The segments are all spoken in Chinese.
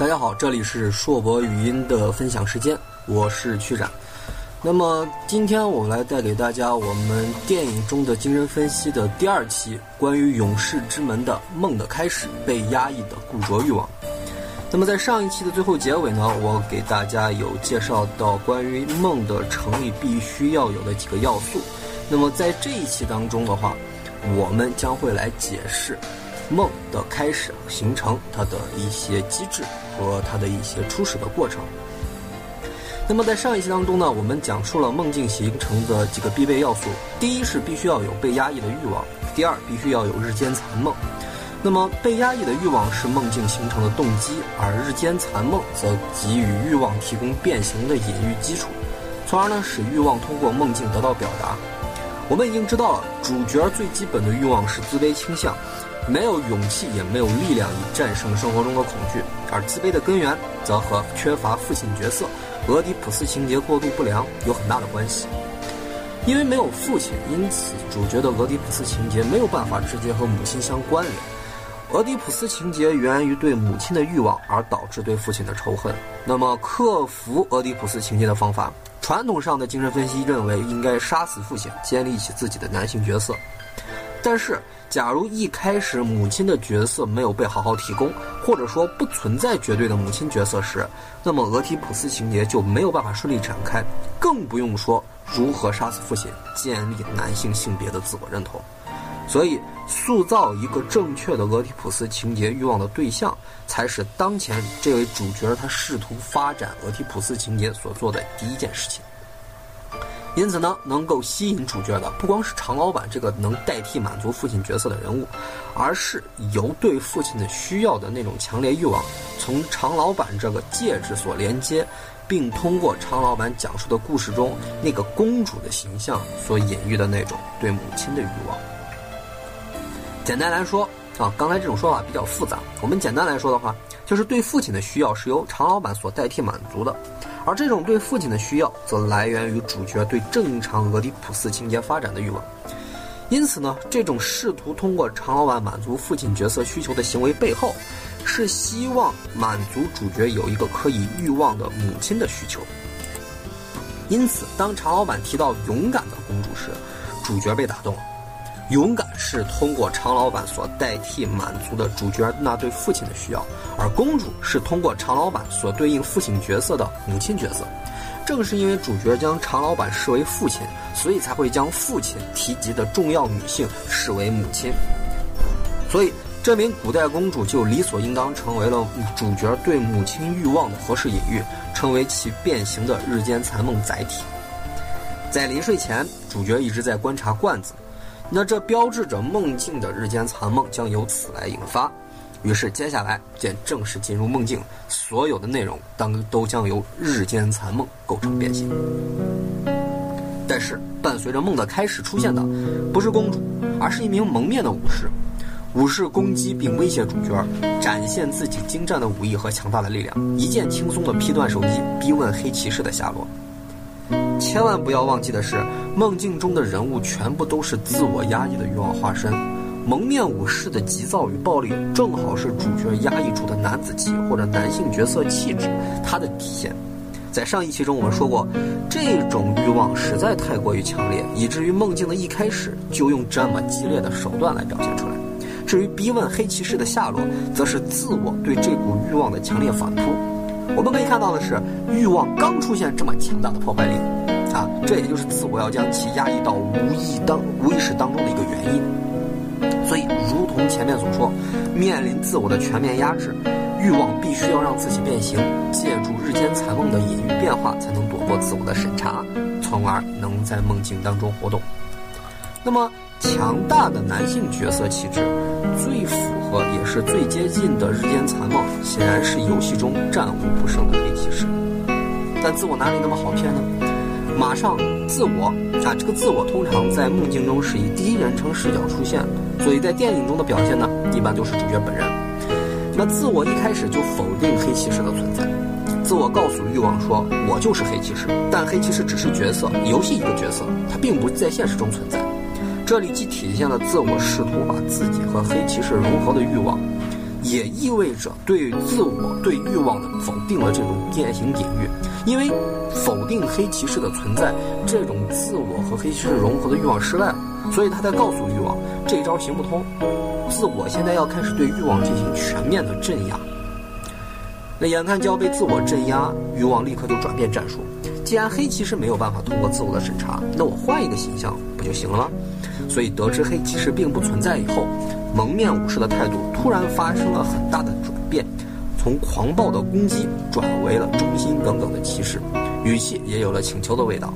大家好，这里是硕博语音的分享时间，我是曲展。那么今天我来带给大家我们电影中的精神分析的第二期，关于勇士之门的梦的开始，被压抑的固着欲望。那么在上一期的最后结尾呢，我给大家有介绍到关于梦的成立必须要有的几个要素。那么在这一期当中的话，我们将会来解释梦的开始、形成它的一些机制。和它的一些初始的过程。那么在上一期当中呢，我们讲述了梦境形成的几个必备要素：第一是必须要有被压抑的欲望；第二，必须要有日间残梦。那么被压抑的欲望是梦境形成的动机，而日间残梦则给予欲望提供变形的隐喻基础，从而呢使欲望通过梦境得到表达。我们已经知道了，主角最基本的欲望是自卑倾向。没有勇气，也没有力量以战胜生活中的恐惧，而自卑的根源则和缺乏父亲角色、俄狄浦斯情节过度不良有很大的关系。因为没有父亲，因此主角的俄狄浦斯情节没有办法直接和母亲相关联。俄狄浦斯情节源于对母亲的欲望，而导致对父亲的仇恨。那么，克服俄狄浦斯情节的方法，传统上的精神分析认为应该杀死父亲，建立起自己的男性角色。但是，假如一开始母亲的角色没有被好好提供，或者说不存在绝对的母亲角色时，那么俄狄浦斯情节就没有办法顺利展开，更不用说如何杀死父亲，建立男性性别的自我认同。所以，塑造一个正确的俄狄浦斯情节欲望的对象，才是当前这位主角他试图发展俄狄浦斯情节所做的第一件事情。因此呢，能够吸引主角的不光是常老板这个能代替满足父亲角色的人物，而是由对父亲的需要的那种强烈欲望，从常老板这个介质所连接，并通过常老板讲述的故事中那个公主的形象所隐喻的那种对母亲的欲望。简单来说啊，刚才这种说法比较复杂，我们简单来说的话，就是对父亲的需要是由常老板所代替满足的。而这种对父亲的需要，则来源于主角对正常俄狄浦斯情节发展的欲望。因此呢，这种试图通过常老板满足父亲角色需求的行为背后，是希望满足主角有一个可以欲望的母亲的需求。因此，当常老板提到勇敢的公主时，主角被打动了。勇敢是通过常老板所代替满足的主角那对父亲的需要，而公主是通过常老板所对应父亲角色的母亲角色。正是因为主角将常老板视为父亲，所以才会将父亲提及的重要女性视为母亲。所以，这名古代公主就理所应当成为了主角对母亲欲望的合适隐喻，成为其变形的日间残梦载体。在临睡前，主角一直在观察罐子。那这标志着梦境的日间残梦将由此来引发，于是接下来便正式进入梦境，所有的内容当都将由日间残梦构成变形。但是伴随着梦的开始出现的，不是公主，而是一名蒙面的武士。武士攻击并威胁主角，展现自己精湛的武艺和强大的力量，一剑轻松地劈断手机，逼问黑骑士的下落。千万不要忘记的是，梦境中的人物全部都是自我压抑的欲望化身。蒙面武士的急躁与暴力，正好是主角压抑住的男子气或者男性角色气质，他的体现。在上一期中我们说过，这种欲望实在太过于强烈，以至于梦境的一开始就用这么激烈的手段来表现出来。至于逼问黑骑士的下落，则是自我对这股欲望的强烈反扑。我们可以看到的是，欲望刚出现这么强大的破坏力。啊，这也就是自我要将其压抑到无意当无意识当中的一个原因。所以，如同前面所说，面临自我的全面压制，欲望必须要让自己变形，借助日间残梦的隐喻变化，才能躲过自我的审查，从而能在梦境当中活动。那么，强大的男性角色气质，最符合也是最接近的日间残梦，显然是游戏中战无不胜的黑骑士。但自我哪里那么好骗呢？马上自我啊，这个自我通常在梦境中是以第一人称视角出现，所以在电影中的表现呢，一般就是主角本人。那自我一开始就否定黑骑士的存在，自我告诉欲望说：“我就是黑骑士。”但黑骑士只是角色，游戏一个角色，他并不在现实中存在。这里既体现了自我试图把自己和黑骑士融合的欲望，也意味着对自我、对欲望的否定了这种典型隐喻。因为否定黑骑士的存在，这种自我和黑骑士融合的欲望失败了，所以他在告诉欲望，这招行不通。自我现在要开始对欲望进行全面的镇压。那眼看就要被自我镇压，欲望立刻就转变战术。既然黑骑士没有办法通过自我的审查，那我换一个形象不就行了吗？所以得知黑骑士并不存在以后，蒙面武士的态度突然发生了很大的转变，从狂暴的攻击转为了忠心耿耿的骑士，语气也有了请求的味道。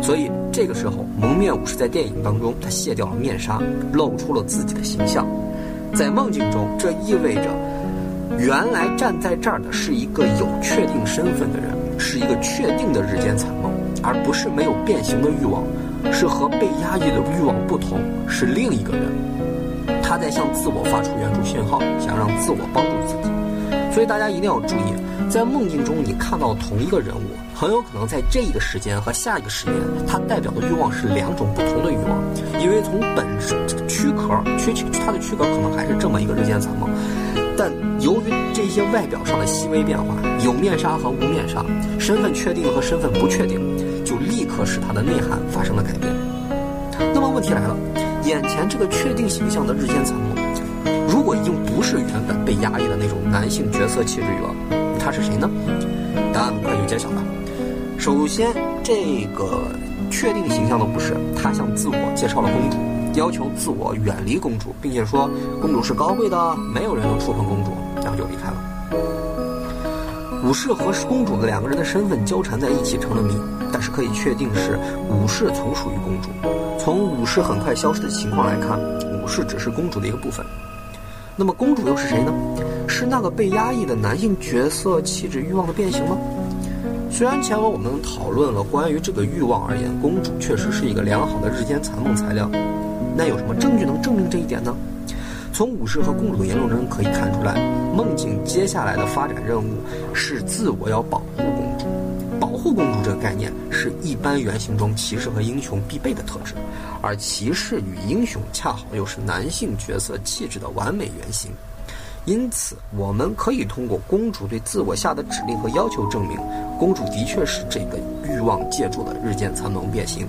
所以这个时候，蒙面武士在电影当中他卸掉了面纱，露出了自己的形象。在梦境中，这意味着原来站在这儿的是一个有确定身份的人，是一个确定的日间残梦，而不是没有变形的欲望。是和被压抑的欲望不同，是另一个人，他在向自我发出援助信号，想让自我帮助自己。所以大家一定要注意，在梦境中你看到同一个人物，很有可能在这一个时间和下一个时间，他代表的欲望是两种不同的欲望。因为从本质躯壳躯躯，它的躯壳可能还是这么一个日间残梦，但由于这些外表上的细微变化，有面纱和无面纱，身份确定和身份不确定。可使它的内涵发生了改变。那么问题来了，眼前这个确定形象的日间残梦，如果已经不是原本被压抑的那种男性角色气质欲望，他是谁呢？答案很快就揭晓了。首先，这个确定形象的武士，他向自我介绍了公主，要求自我远离公主，并且说公主是高贵的，没有人能触碰公主，然后就离开了。武士和公主的两个人的身份交缠在一起成了谜。但是可以确定是武士从属于公主。从武士很快消失的情况来看，武士只是公主的一个部分。那么公主又是谁呢？是那个被压抑的男性角色气质欲望的变形吗？虽然前文我们讨论了关于这个欲望而言，公主确实是一个良好的日间残梦材料，那有什么证据能证明这一点呢？从武士和公主的言论中可以看出来，梦境接下来的发展任务是自我要保护公主。保护公主这个概念是一般原型中骑士和英雄必备的特质，而骑士与英雄恰好又是男性角色气质的完美原型。因此，我们可以通过公主对自我下的指令和要求证明，公主的确是这个欲望借助的日渐残萌变形。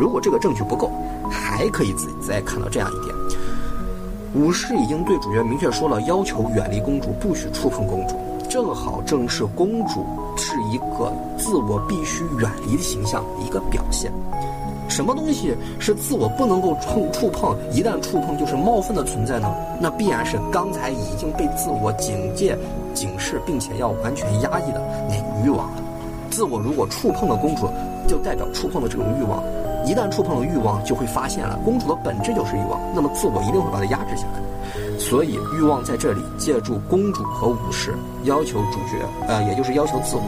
如果这个证据不够，还可以自己再看到这样一点：武士已经对主角明确说了，要求远离公主，不许触碰公主。正好正是公主是一个自我必须远离的形象一个表现。什么东西是自我不能够触触碰，一旦触碰就是冒犯的存在呢？那必然是刚才已经被自我警戒、警示，并且要完全压抑的那欲望。自我如果触碰了公主，就代表触碰了这种欲望。一旦触碰了欲望，就会发现了公主的本质就是欲望，那么自我一定会把它压制下来。所以，欲望在这里借助公主和武士，要求主角，呃，也就是要求自我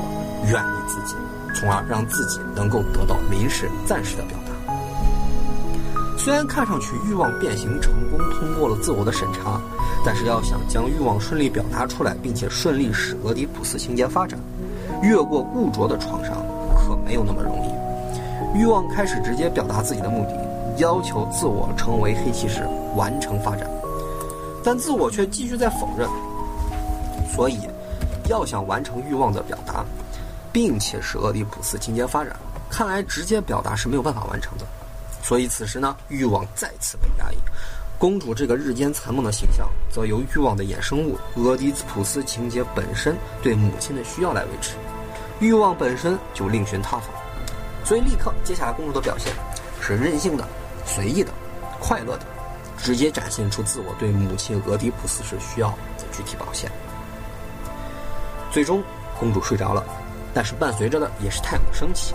远离自己，从而让自己能够得到临时、暂时的表达。虽然看上去欲望变形成功，通过了自我的审查，但是要想将欲望顺利表达出来，并且顺利使俄狄浦斯情节发展，越过固着的创伤，可没有那么容易。欲望开始直接表达自己的目的，要求自我成为黑骑士，完成发展。但自我却继续在否认，所以要想完成欲望的表达，并且使俄狄浦斯情节发展，看来直接表达是没有办法完成的。所以此时呢，欲望再次被压抑。公主这个日间残梦的形象，则由欲望的衍生物俄狄浦斯情节本身对母亲的需要来维持。欲望本身就另寻他法，所以立刻接下来公主的表现是任性的、随意的、快乐的。直接展现出自我对母亲俄狄浦斯是需要的具体表现。最终，公主睡着了，但是伴随着的也是太阳的升起，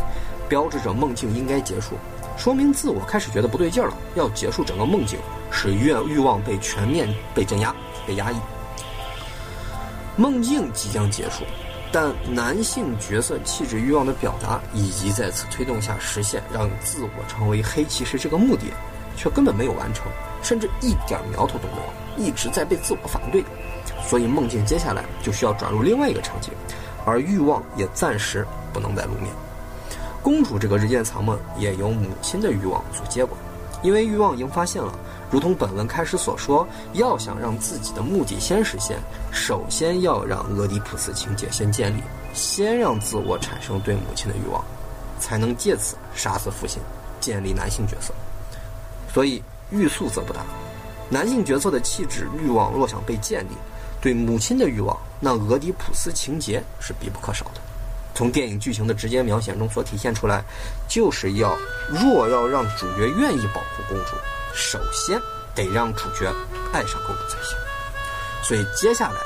标志着梦境应该结束，说明自我开始觉得不对劲了，要结束整个梦境，使愿欲望被全面被镇压、被压抑。梦境即将结束，但男性角色气质欲望的表达以及在此推动下实现让自我成为黑骑士这个目的，却根本没有完成。甚至一点苗头都没有，一直在被自我反对，所以梦境接下来就需要转入另外一个场景，而欲望也暂时不能再露面。公主这个日间藏梦也由母亲的欲望所接管，因为欲望已经发现了，如同本文开始所说，要想让自己的目的先实现，首先要让俄狄浦斯情节先建立，先让自我产生对母亲的欲望，才能借此杀死父亲，建立男性角色。所以欲速则不达，男性角色的气质欲望若想被建立，对母亲的欲望，那俄狄浦斯情节是必不可少的。从电影剧情的直接描写中所体现出来，就是要若要让主角愿意保护公主，首先得让主角爱上公主才行。所以接下来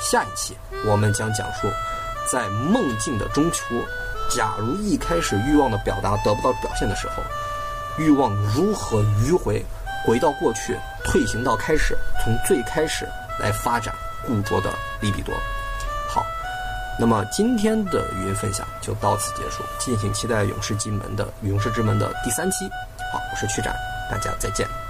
下一期我们将讲述，在梦境的中途，假如一开始欲望的表达得不到表现的时候，欲望如何迂回，回到过去，退行到开始，从最开始来发展固着的利比多。好那么今天的语音分享就到此结束，敬请期待《勇士进门》的《勇士之门》的第三期。好，我是曲展，大家再见。